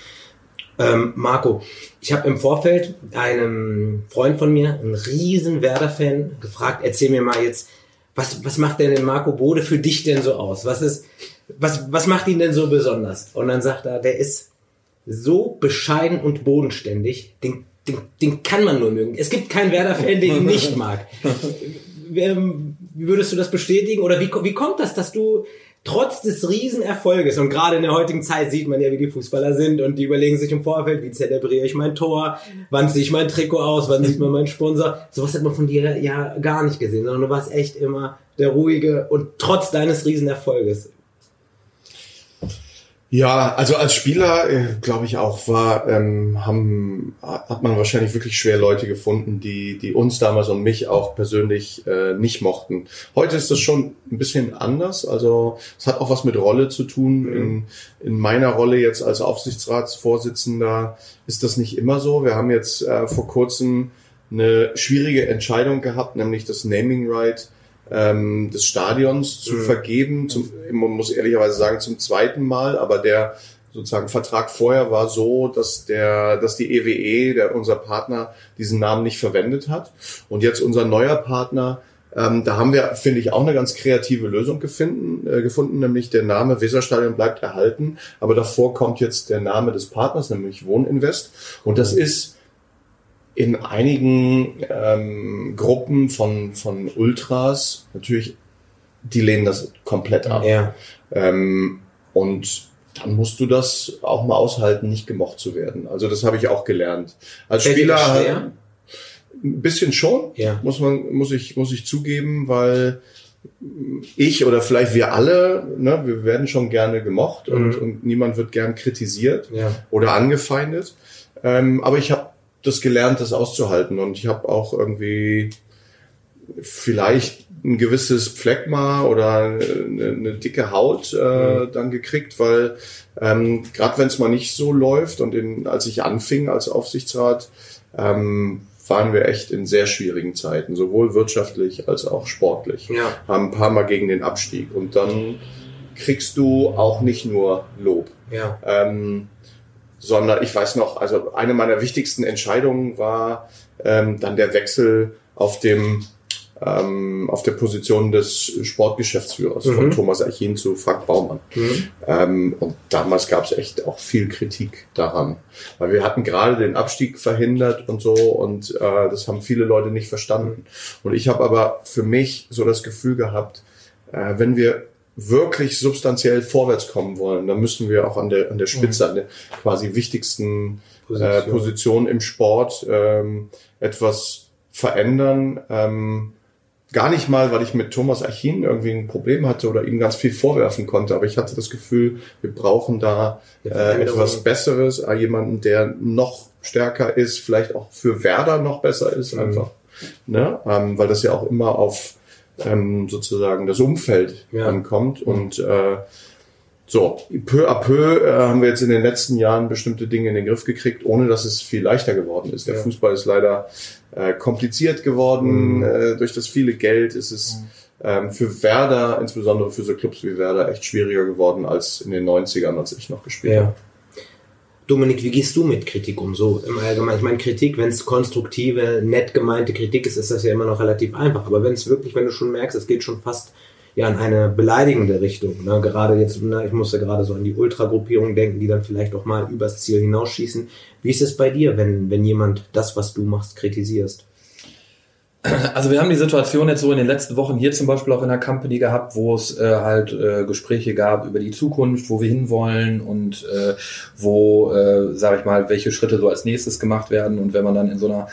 Ähm, Marco, ich habe im Vorfeld einem Freund von mir, einen riesen Werder-Fan, gefragt, erzähl mir mal jetzt, was, was macht denn den Marco Bode für dich denn so aus? Was ist, was, was macht ihn denn so besonders? Und dann sagt er, der ist so bescheiden und bodenständig, den den, den kann man nur mögen. Es gibt keinen Werder-Fan, den ihn nicht mag. Ähm, wie würdest du das bestätigen? Oder wie, wie kommt das, dass du trotz des Riesenerfolges, und gerade in der heutigen Zeit sieht man ja, wie die Fußballer sind und die überlegen sich im Vorfeld, wie zelebriere ich mein Tor, wann ziehe ich mein Trikot aus, wann sieht man meinen Sponsor. Sowas hat man von dir ja gar nicht gesehen, sondern du warst echt immer der ruhige und trotz deines Riesenerfolges. Ja, also als Spieler äh, glaube ich auch war, ähm, haben, hat man wahrscheinlich wirklich schwer Leute gefunden, die, die uns damals und mich auch persönlich äh, nicht mochten. Heute ist das schon ein bisschen anders. Also es hat auch was mit Rolle zu tun. Mhm. In, in meiner Rolle jetzt als Aufsichtsratsvorsitzender ist das nicht immer so. Wir haben jetzt äh, vor kurzem eine schwierige Entscheidung gehabt, nämlich das Naming Right ähm, des Stadions zu mhm. vergeben. Zum, man muss ehrlicherweise sagen, zum zweiten Mal, aber der sozusagen Vertrag vorher war so, dass der, dass die EWE, e, der unser Partner, diesen Namen nicht verwendet hat. Und jetzt unser neuer Partner, ähm, da haben wir, finde ich, auch eine ganz kreative Lösung gefunden, äh, gefunden, nämlich der Name Weserstadion bleibt erhalten, aber davor kommt jetzt der Name des Partners, nämlich Wohninvest. Und das mhm. ist in einigen ähm, Gruppen von, von Ultras natürlich, die lehnen das komplett ab. Ja. Ähm, und dann musst du das auch mal aushalten, nicht gemocht zu werden. Also das habe ich auch gelernt. Als Fällt Spieler ein bisschen schon, ja. muss man, muss ich, muss ich zugeben, weil ich oder vielleicht wir alle, ne, wir werden schon gerne gemocht mhm. und, und niemand wird gern kritisiert ja. oder angefeindet. Ähm, aber ich habe das gelernt, das auszuhalten. Und ich habe auch irgendwie vielleicht ein gewisses Phlegma oder eine, eine dicke Haut äh, mhm. dann gekriegt, weil ähm, gerade wenn es mal nicht so läuft und in, als ich anfing als Aufsichtsrat, ähm, waren wir echt in sehr schwierigen Zeiten, sowohl wirtschaftlich als auch sportlich. Ja. Haben ein paar Mal gegen den Abstieg und dann kriegst du auch nicht nur Lob. Ja. Ähm, sondern ich weiß noch, also eine meiner wichtigsten Entscheidungen war ähm, dann der Wechsel auf dem ähm, auf der Position des Sportgeschäftsführers mhm. von Thomas Achin zu Frank Baumann. Mhm. Ähm, und damals gab es echt auch viel Kritik daran, weil wir hatten gerade den Abstieg verhindert und so und äh, das haben viele Leute nicht verstanden. Und ich habe aber für mich so das Gefühl gehabt, äh, wenn wir wirklich substanziell vorwärts kommen wollen, dann müssen wir auch an der, an der Spitze, an der quasi wichtigsten Position, äh, Position im Sport ähm, etwas verändern. Ähm, gar nicht mal, weil ich mit Thomas Achin irgendwie ein Problem hatte oder ihm ganz viel vorwerfen konnte, aber ich hatte das Gefühl, wir brauchen da äh, etwas Besseres, äh, jemanden, der noch stärker ist, vielleicht auch für Werder noch besser ist, mhm. einfach. Ne? Ähm, weil das ja auch immer auf ähm, sozusagen das Umfeld ja. ankommt. Und äh, so, peu à peu äh, haben wir jetzt in den letzten Jahren bestimmte Dinge in den Griff gekriegt, ohne dass es viel leichter geworden ist. Der ja. Fußball ist leider äh, kompliziert geworden. Mhm. Äh, durch das viele Geld ist es mhm. ähm, für Werder, insbesondere für so Clubs wie Werder, echt schwieriger geworden als in den 90ern, als ich noch gespielt ja. habe. Dominik, wie gehst du mit Kritik um? So im Allgemeinen. Ich meine, Kritik, wenn es konstruktive, nett gemeinte Kritik ist, ist das ja immer noch relativ einfach. Aber wenn es wirklich, wenn du schon merkst, es geht schon fast ja in eine beleidigende Richtung. Ne? Gerade jetzt, ne, ich musste gerade so an die Ultragruppierung denken, die dann vielleicht auch mal übers Ziel hinausschießen. Wie ist es bei dir, wenn, wenn jemand das, was du machst, kritisierst? Also wir haben die Situation jetzt so in den letzten Wochen hier zum Beispiel auch in der Company gehabt, wo es äh, halt äh, Gespräche gab über die Zukunft, wo wir hinwollen und äh, wo, äh, sage ich mal, welche Schritte so als nächstes gemacht werden. Und wenn man dann in so einer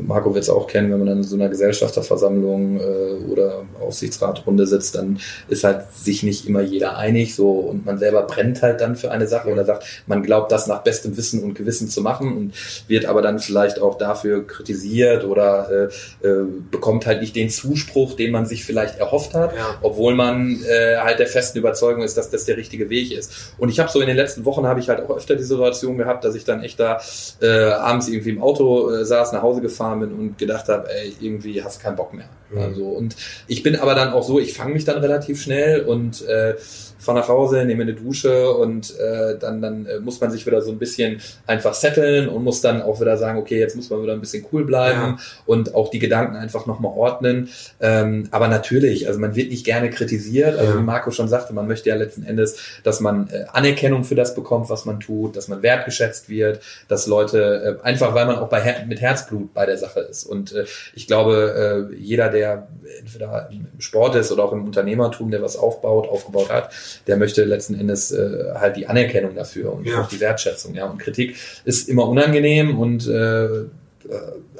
Marco wird es auch kennen, wenn man dann in so einer Gesellschafterversammlung äh, oder Aufsichtsratrunde sitzt, dann ist halt sich nicht immer jeder einig so und man selber brennt halt dann für eine Sache oder sagt, man glaubt das nach bestem Wissen und Gewissen zu machen und wird aber dann vielleicht auch dafür kritisiert oder äh, äh, bekommt halt nicht den Zuspruch, den man sich vielleicht erhofft hat, ja. obwohl man äh, halt der festen Überzeugung ist, dass das der richtige Weg ist. Und ich habe so in den letzten Wochen habe ich halt auch öfter die Situation gehabt, dass ich dann echt da äh, abends irgendwie im Auto äh, saß, nach Hause gefahren bin und gedacht habe, ey, irgendwie hast keinen Bock mehr. Mhm. Also, und ich bin aber dann auch so, ich fange mich dann relativ schnell und äh, fahre nach Hause, nehme eine Dusche und äh, dann, dann äh, muss man sich wieder so ein bisschen einfach setteln und muss dann auch wieder sagen, okay, jetzt muss man wieder ein bisschen cool bleiben ja. und auch die Gedanken einfach nochmal ordnen. Ähm, aber natürlich, also man wird nicht gerne kritisiert. Also wie Marco schon sagte, man möchte ja letzten Endes, dass man äh, Anerkennung für das bekommt, was man tut, dass man wertgeschätzt wird, dass Leute, äh, einfach weil man auch bei Her mit Herzblut bei der Sache ist. Und äh, ich glaube, äh, jeder, der entweder im Sport ist oder auch im Unternehmertum, der was aufbaut, aufgebaut hat, der möchte letzten Endes äh, halt die Anerkennung dafür und Ja. auch die Wertschätzung. Ja. Und Kritik ist immer unangenehm und äh, äh,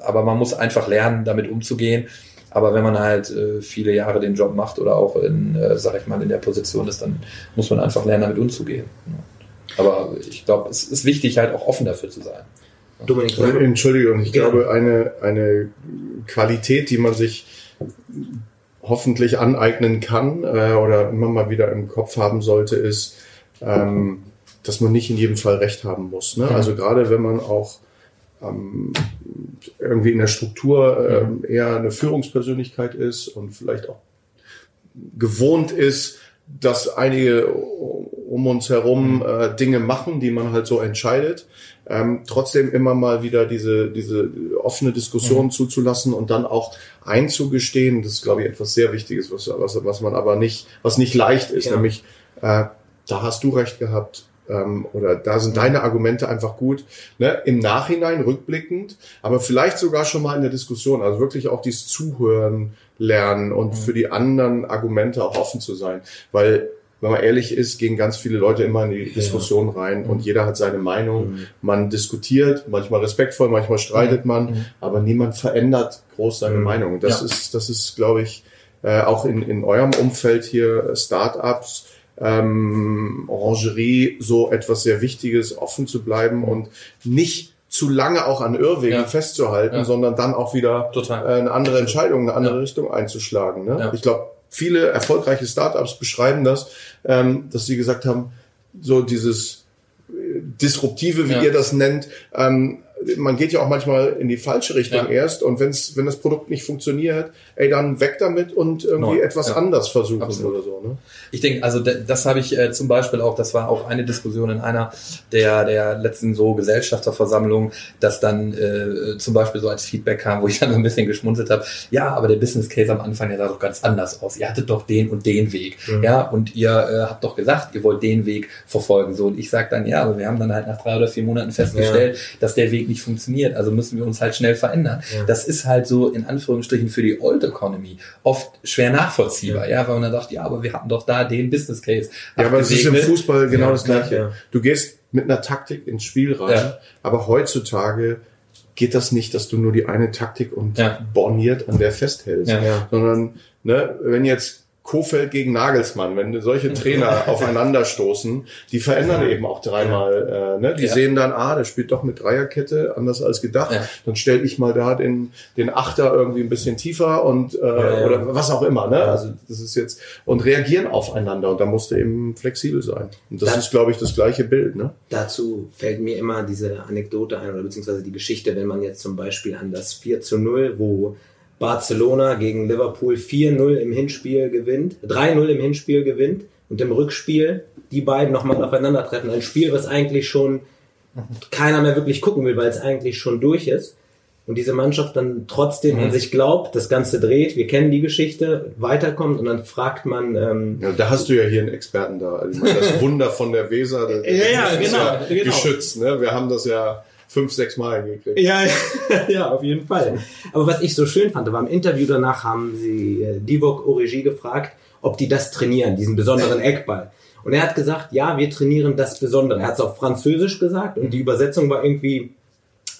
aber man muss einfach lernen, damit umzugehen. Aber wenn man halt äh, viele Jahre den Job macht oder auch in, äh, sag ich mal, in der Position ist, dann muss man einfach lernen, damit umzugehen. Ja. Aber ich glaube, es ist wichtig, halt auch offen dafür zu sein. Dominik, Entschuldigung, ich Gerne. glaube, eine, eine Qualität, die man sich hoffentlich aneignen kann äh, oder immer mal wieder im Kopf haben sollte, ist, ähm, dass man nicht in jedem Fall recht haben muss. Ne? Also gerade wenn man auch ähm, irgendwie in der Struktur ähm, eher eine Führungspersönlichkeit ist und vielleicht auch gewohnt ist, dass einige um uns herum äh, Dinge machen, die man halt so entscheidet, ähm, trotzdem immer mal wieder diese, diese offene Diskussion zuzulassen und dann auch einzugestehen, das ist, glaube ich, etwas sehr Wichtiges, was, was, was man aber nicht, was nicht leicht ist, Ja. nämlich äh, da hast du recht gehabt, ähm, oder da sind deine Argumente einfach gut, ne? im Nachhinein rückblickend, aber vielleicht sogar schon mal in der Diskussion, also wirklich auch dieses Zuhören lernen und für die anderen Argumente auch offen zu sein, weil wenn man ehrlich ist, gehen ganz viele Leute immer in die Diskussion rein und jeder hat seine Meinung. Man diskutiert, manchmal respektvoll, manchmal streitet man, aber niemand verändert groß seine Meinung. Das Ja. ist, das ist, glaube ich, äh, auch in, in eurem Umfeld hier, äh, Startups, ähm, Orangerie, so etwas sehr Wichtiges, offen zu bleiben und nicht zu lange auch an Irrwegen Ja. festzuhalten, Ja. sondern dann auch wieder äh, eine andere Entscheidung, eine andere Ja. Richtung einzuschlagen. Ne? Ja. Ich glaube, viele erfolgreiche Startups beschreiben das, ähm, dass sie gesagt haben, so dieses äh, Disruptive, wie Ja. ihr das nennt, ähm, man geht ja auch manchmal in die falsche Richtung Ja. erst und wenn's, wenn das Produkt nicht funktioniert, ey, dann weg damit und irgendwie Neu. etwas Ja. anders versuchen Absolut. oder so. Ne? Ich denke, also das habe ich äh, zum Beispiel auch, das war auch eine Diskussion in einer der, der letzten so Gesellschafterversammlungen, dass dann äh, zum Beispiel so als Feedback kam, wo ich dann so ein bisschen geschmunzelt habe, ja, aber der Business Case am Anfang, der sah doch ganz anders aus. Ihr hattet doch den und den Weg. Ja, und ihr äh, habt doch gesagt, ihr wollt den Weg verfolgen. So, und ich sage dann, ja, aber wir haben dann halt nach drei oder vier Monaten festgestellt, dass der Weg nicht funktioniert. Also müssen wir uns halt schnell verändern. Ja. Das ist halt so in Anführungsstrichen für die Old Economy oft schwer nachvollziehbar, ja, weil man dann sagt, ja, aber wir hatten doch da den Business Case. Ja, aber es ist im. Fußball genau Ja, das Gleiche. ja. Du gehst mit einer Taktik ins Spiel rein, Ja. aber heutzutage geht das nicht, dass du nur die eine Taktik und Ja. borniert an der festhältst, Ja. Ja. sondern ne, wenn jetzt Kofeld gegen Nagelsmann, wenn solche Trainer aufeinanderstoßen, die verändern eben auch dreimal. Äh, ne? Die Ja. sehen dann, ah, der spielt doch mit Dreierkette, anders als gedacht. Ja. Dann stelle ich mal da den, den Achter irgendwie ein bisschen tiefer und äh, oder was auch immer. Ne? Also das ist jetzt und reagieren aufeinander und da musst du eben flexibel sein. Und das Dann- ist, glaube ich, das gleiche Bild. Ne? Dazu fällt mir immer diese Anekdote ein oder beziehungsweise die Geschichte, wenn man jetzt zum Beispiel an das 4 zu 0, wo Barcelona gegen Liverpool 4-0 im Hinspiel gewinnt, 3-0 im Hinspiel gewinnt und im Rückspiel die beiden nochmal aufeinandertreffen. Ein Spiel, was eigentlich schon keiner mehr wirklich gucken will, weil es eigentlich schon durch ist. Und diese Mannschaft dann trotzdem an sich glaubt, das Ganze dreht, wir kennen die Geschichte, weiterkommt und dann fragt man, ähm, Ja, da hast du ja hier einen Experten da. Also das Wunder von der Weser, das, Ja, ja, genau, ja genau. geschützt. Ne? Wir haben das ja fünf, sechs Mal hingekriegt. Ja, ja, auf jeden Fall. Aber was ich so schön fand, war im Interview danach haben sie äh, Divok Origi gefragt, ob die das trainieren, diesen besonderen Eckball. Und er hat gesagt, ja, wir trainieren das Besondere. Er hat es auf Französisch gesagt und die Übersetzung war irgendwie,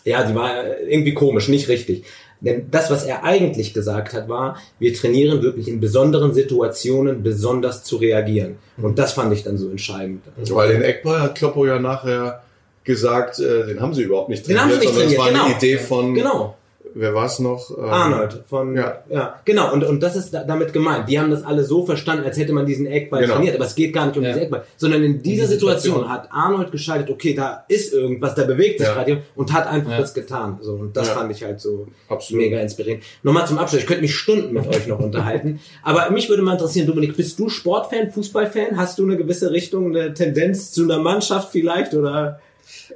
ja, die war äh, irgendwie komisch, nicht richtig. Denn das, was er eigentlich gesagt hat, war, wir trainieren wirklich in besonderen Situationen besonders zu reagieren. Und das fand ich dann so entscheidend. Also, Weil den Eckball hat Kloppo ja nachher gesagt, äh, den haben sie überhaupt nicht Den trainiert, haben sie nicht sondern es war trainiert, eine genau. Idee von, genau. wer war es noch? Ähm, Arnold von ja, ja. genau und und das ist da, damit gemeint. Die haben das alle so verstanden, als hätte man diesen Eckball Genau. trainiert, aber es geht gar nicht um Ja. diesen Eckball, sondern in dieser diese Situation, Situation. hat Arnold geschaltet, okay, da ist irgendwas, da bewegt sich Ja. gerade und hat einfach Ja. das getan. So und das Ja. fand ich halt so Absolut. mega inspirierend. Nochmal zum Abschluss, ich könnte mich Stunden mit euch noch unterhalten, aber mich würde mal interessieren, Dominik, bist du Sportfan, Fußballfan? Hast du eine gewisse Richtung, eine Tendenz zu einer Mannschaft vielleicht oder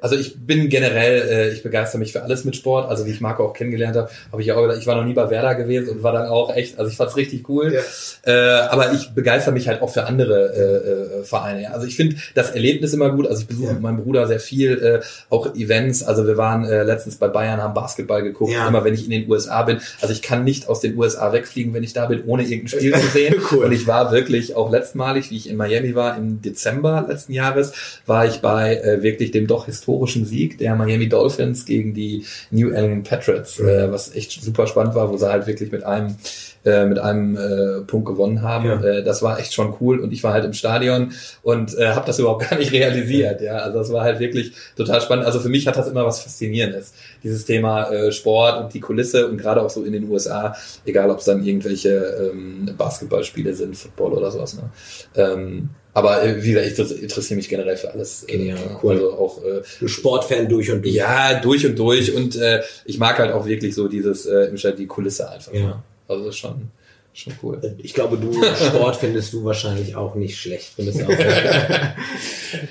Also ich bin generell, äh, ich begeister mich für alles mit Sport. Also wie ich Marco auch kennengelernt habe, habe ich ja auch ich war noch nie bei Werder gewesen und war dann auch echt, also ich fand's richtig cool. Ja. Äh, aber ich begeister mich halt auch für andere äh, äh, Vereine. Also ich finde das Erlebnis immer gut. Also ich besuche ja. mit meinem Bruder sehr viel, äh, auch Events. Also wir waren äh, letztens bei Bayern, haben Basketball geguckt. Ja. Immer wenn ich in den USA bin. Also ich kann nicht aus den USA wegfliegen, wenn ich da bin, ohne irgendein Spiel zu sehen. cool. Und ich war wirklich auch letztmalig, wie ich in Miami war, im Dezember letzten Jahres, war ich bei äh, wirklich dem doch historischen Sieg der Miami Dolphins gegen die New England Patriots, äh, was echt super spannend war, wo sie halt wirklich mit einem äh, mit einem äh, Punkt gewonnen haben. Ja. Äh, das war echt schon cool und ich war halt im Stadion und äh, habe das überhaupt gar nicht realisiert. Ja, also das war halt wirklich total spannend. Also für mich hat das immer was Faszinierendes, dieses Thema äh, Sport und die Kulisse und gerade auch so in den USA, egal ob es dann irgendwelche ähm, Basketballspiele sind, Football oder sowas. Ne? Ähm, aber äh, wie gesagt, ich interessiere mich generell für alles. Genial, äh, cool. Also auch äh, Sportfan durch und durch. Ja, durch und durch. Und äh, ich mag halt auch wirklich so dieses äh, die Kulisse einfach. Ja. Also das ist schon, schon cool. Ich glaube, du Sport findest du wahrscheinlich auch nicht schlecht. Findest auch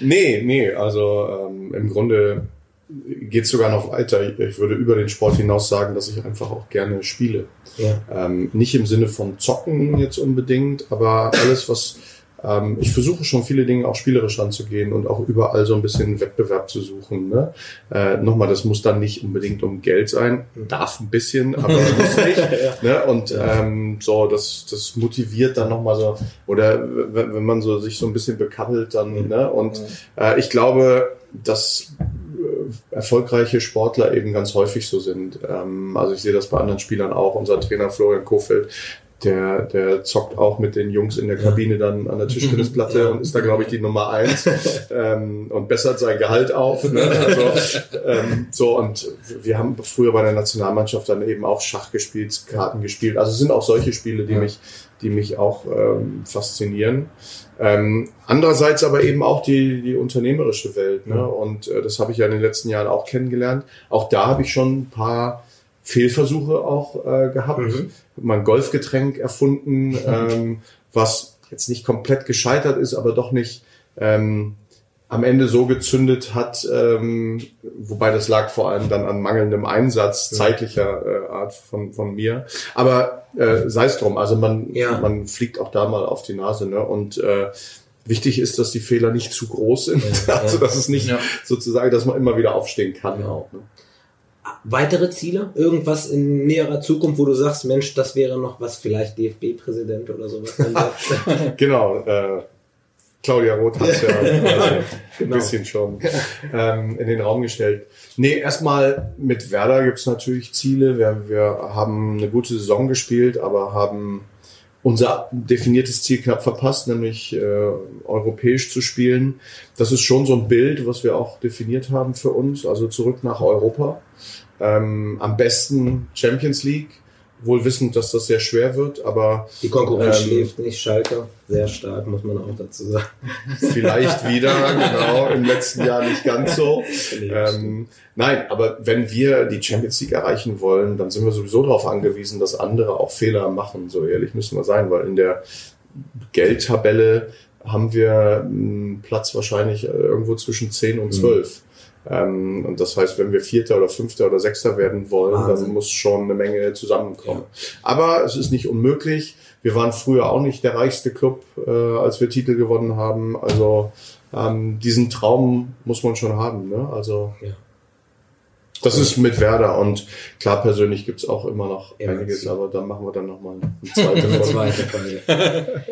nee, nee, also ähm, im Grunde geht es sogar noch weiter. Ich würde über den Sport hinaus sagen, dass ich einfach auch gerne spiele. Ja. Ähm, nicht im Sinne von Zocken jetzt unbedingt, aber alles, was ähm, ich versuche schon viele Dinge auch spielerisch anzugehen und auch überall so ein bisschen Wettbewerb zu suchen. Ne? Äh, Nochmal, das muss dann nicht unbedingt um Geld sein, darf ein bisschen, aber muss nicht. ne? Und ähm, so, das, das motiviert dann nochmal so, oder wenn man so sich so ein bisschen bekabbelt, dann, mhm. ne? Und äh, ich glaube, dass äh, erfolgreiche Sportler eben ganz häufig so sind. Ähm, also ich sehe das bei anderen Spielern auch. Unser Trainer Florian Kofeld, der, der zockt auch mit den Jungs in der Kabine dann an der Tischtennisplatte ja. und ist da, glaube ich, die Nummer eins ähm, und bessert sein Gehalt auf. Ne? Also, ähm, so, und wir haben früher bei der Nationalmannschaft dann eben auch Schach gespielt, Karten gespielt. Also es sind auch solche Spiele, die ja. mich, die mich auch ähm, faszinieren. Ähm, andererseits aber eben auch die, die unternehmerische Welt. Ne? Und äh, das habe ich ja in den letzten Jahren auch kennengelernt. Auch da habe ich schon ein paar Fehlversuche auch äh, gehabt. Mhm. Mal ein Golfgetränk erfunden, ähm, was jetzt nicht komplett gescheitert ist, aber doch nicht ähm, am Ende so gezündet hat, ähm, wobei das lag vor allem dann an mangelndem Einsatz zeitlicher äh, Art von, von mir. Aber äh, sei es drum, also man, ja. man fliegt auch da mal auf die Nase. Ne? Und äh, wichtig ist, dass die Fehler nicht zu groß sind. Ja, also dass es nicht ja. sozusagen, dass man immer wieder aufstehen kann. Auch, ne? Weitere Ziele? Irgendwas in näherer Zukunft, wo du sagst, Mensch, das wäre noch was, vielleicht DFB-Präsident oder sowas? genau. Äh, Claudia Roth hat ja also genau. ein bisschen schon ähm, in den Raum gestellt. Nee, erstmal mit Werder gibt's natürlich Ziele. Wir, wir haben eine gute Saison gespielt, aber haben unser definiertes Ziel knapp verpasst, nämlich äh, europäisch zu spielen. Das ist schon so ein Bild, was wir auch definiert haben für uns, also zurück nach Europa. Ähm, am besten Champions League, wohl wissend, dass das sehr schwer wird, aber die Konkurrenz ähm, schläft nicht. Schalke sehr stark, muss man auch dazu sagen. Vielleicht wieder, genau. Im letzten Jahr nicht ganz so. Ähm, nein, aber wenn wir die Champions League erreichen wollen, dann sind wir sowieso darauf angewiesen, dass andere auch Fehler machen. So ehrlich müssen wir sein, weil in der Geldtabelle haben wir einen Platz wahrscheinlich irgendwo zwischen 10 und 12. Mhm. Ähm, und das heißt, wenn wir Vierter oder Fünfter oder Sechster werden wollen, Wahnsinn. dann muss schon eine Menge zusammenkommen. Ja. Aber es ist nicht unmöglich. Wir waren früher auch nicht der reichste Club, äh, als wir Titel gewonnen haben. Also ähm, diesen Traum muss man schon haben. Ne? Also ja. Das ist mit Werder und klar, persönlich gibt's auch immer noch ja, einiges, aber dann machen wir dann nochmal eine zweite Folge.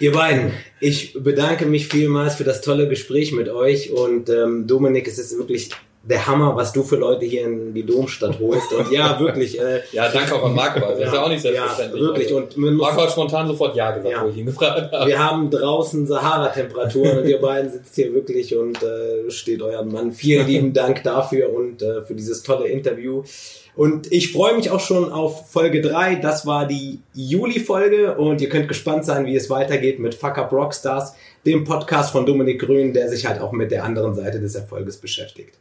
Ihr beiden, ich bedanke mich vielmals für das tolle Gespräch mit euch und ähm, Dominik, es ist wirklich der Hammer, was du für Leute hier in die Domstadt holst. Und ja, wirklich. Äh, ja, danke auch an Marco, das ja, ist ja auch nicht selbstverständlich. Ja, wirklich. Und man Marco hat spontan sofort Ja gesagt, ja. wo ich ihn gefragt habe. Wir haben draußen Sahara-Temperaturen und ihr beiden sitzt hier wirklich und äh, steht euren Mann. Vielen lieben Dank dafür und äh, für dieses tolle Interview. Und ich freue mich auch schon auf Folge 3. Das war die Juli-Folge und ihr könnt gespannt sein, wie es weitergeht mit Fuck Up Rockstars, dem Podcast von Dominik Grün, der sich halt auch mit der anderen Seite des Erfolges beschäftigt.